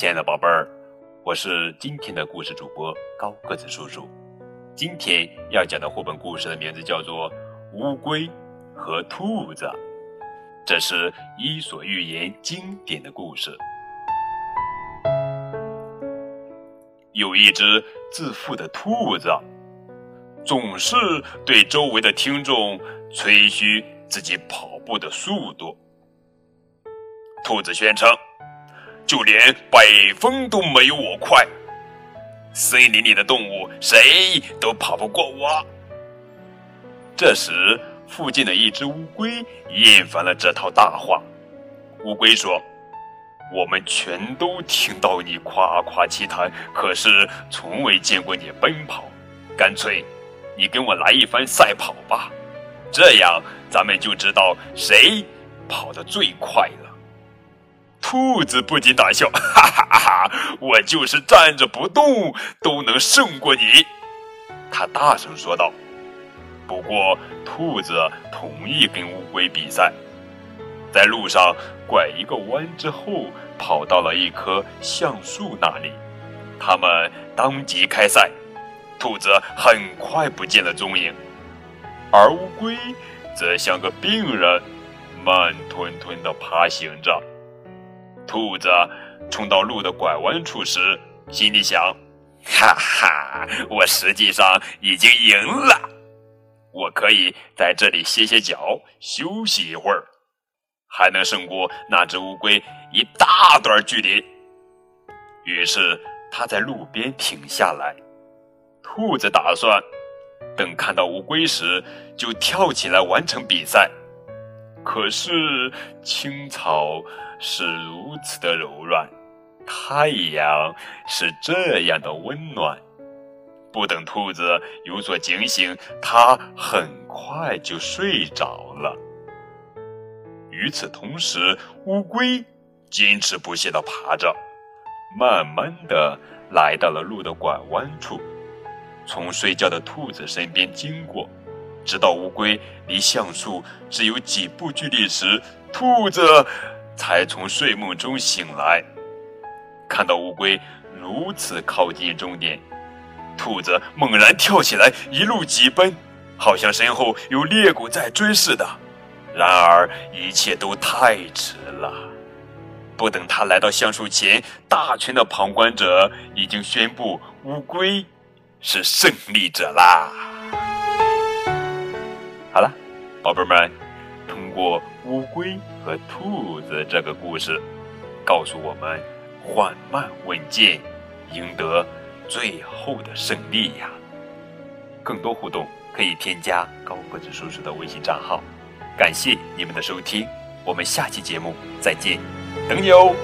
亲爱的宝贝儿，我是今天的故事主播高个子叔叔。今天要讲的绘本故事的名字叫做《乌龟和兔子》，这是伊索寓言经典的故事。有一只自负的兔子，总是对周围的听众吹嘘自己跑步的速度。兔子宣称：“就连北风都没有我快，森林里的动物谁都跑不过我。”这时，附近的一只乌龟厌烦了这套大话。乌龟说：“我们全都听到你夸夸其谈，可是从未见过你奔跑。干脆，你跟我来一番赛跑吧，这样咱们就知道谁跑得最快。”兔子不禁大笑：“ 哈哈哈哈！我就是站着不动都能胜过你。”他大声说道。不过，兔子同意跟乌龟比赛。在路上拐一个弯之后，跑到了一棵橡树那里。他们当即开赛。兔子很快不见了踪影，而乌龟则像个病人，慢吞吞地爬行着。兔子冲到路的拐弯处时，心里想：“哈哈，我实际上已经赢了。我可以在这里歇歇脚，休息一会儿，还能胜过那只乌龟一大段距离。”于是他在路边停下来。兔子打算等看到乌龟时，就跳起来完成比赛。可是青草是如此的柔软，太阳是这样的温暖。不等兔子有所警醒，它很快就睡着了。与此同时，乌龟坚持不懈地爬着，慢慢地来到了路的拐弯处，从睡觉的兔子身边经过。直到乌龟离橡树只有几步距离时，兔子才从睡梦中醒来。看到乌龟如此靠近终点，兔子猛然跳起来，一路疾奔，好像身后有猎狗在追似的。然而一切都太迟了。不等他来到橡树前，大群的旁观者已经宣布乌龟是胜利者啦。好了，宝贝们，通过乌龟和兔子这个故事。告诉我们缓慢稳健赢得最后的胜利呀。更多互动可以添加高个子叔叔的微信账号。感谢你们的收听我们下期节目再见。等你哦。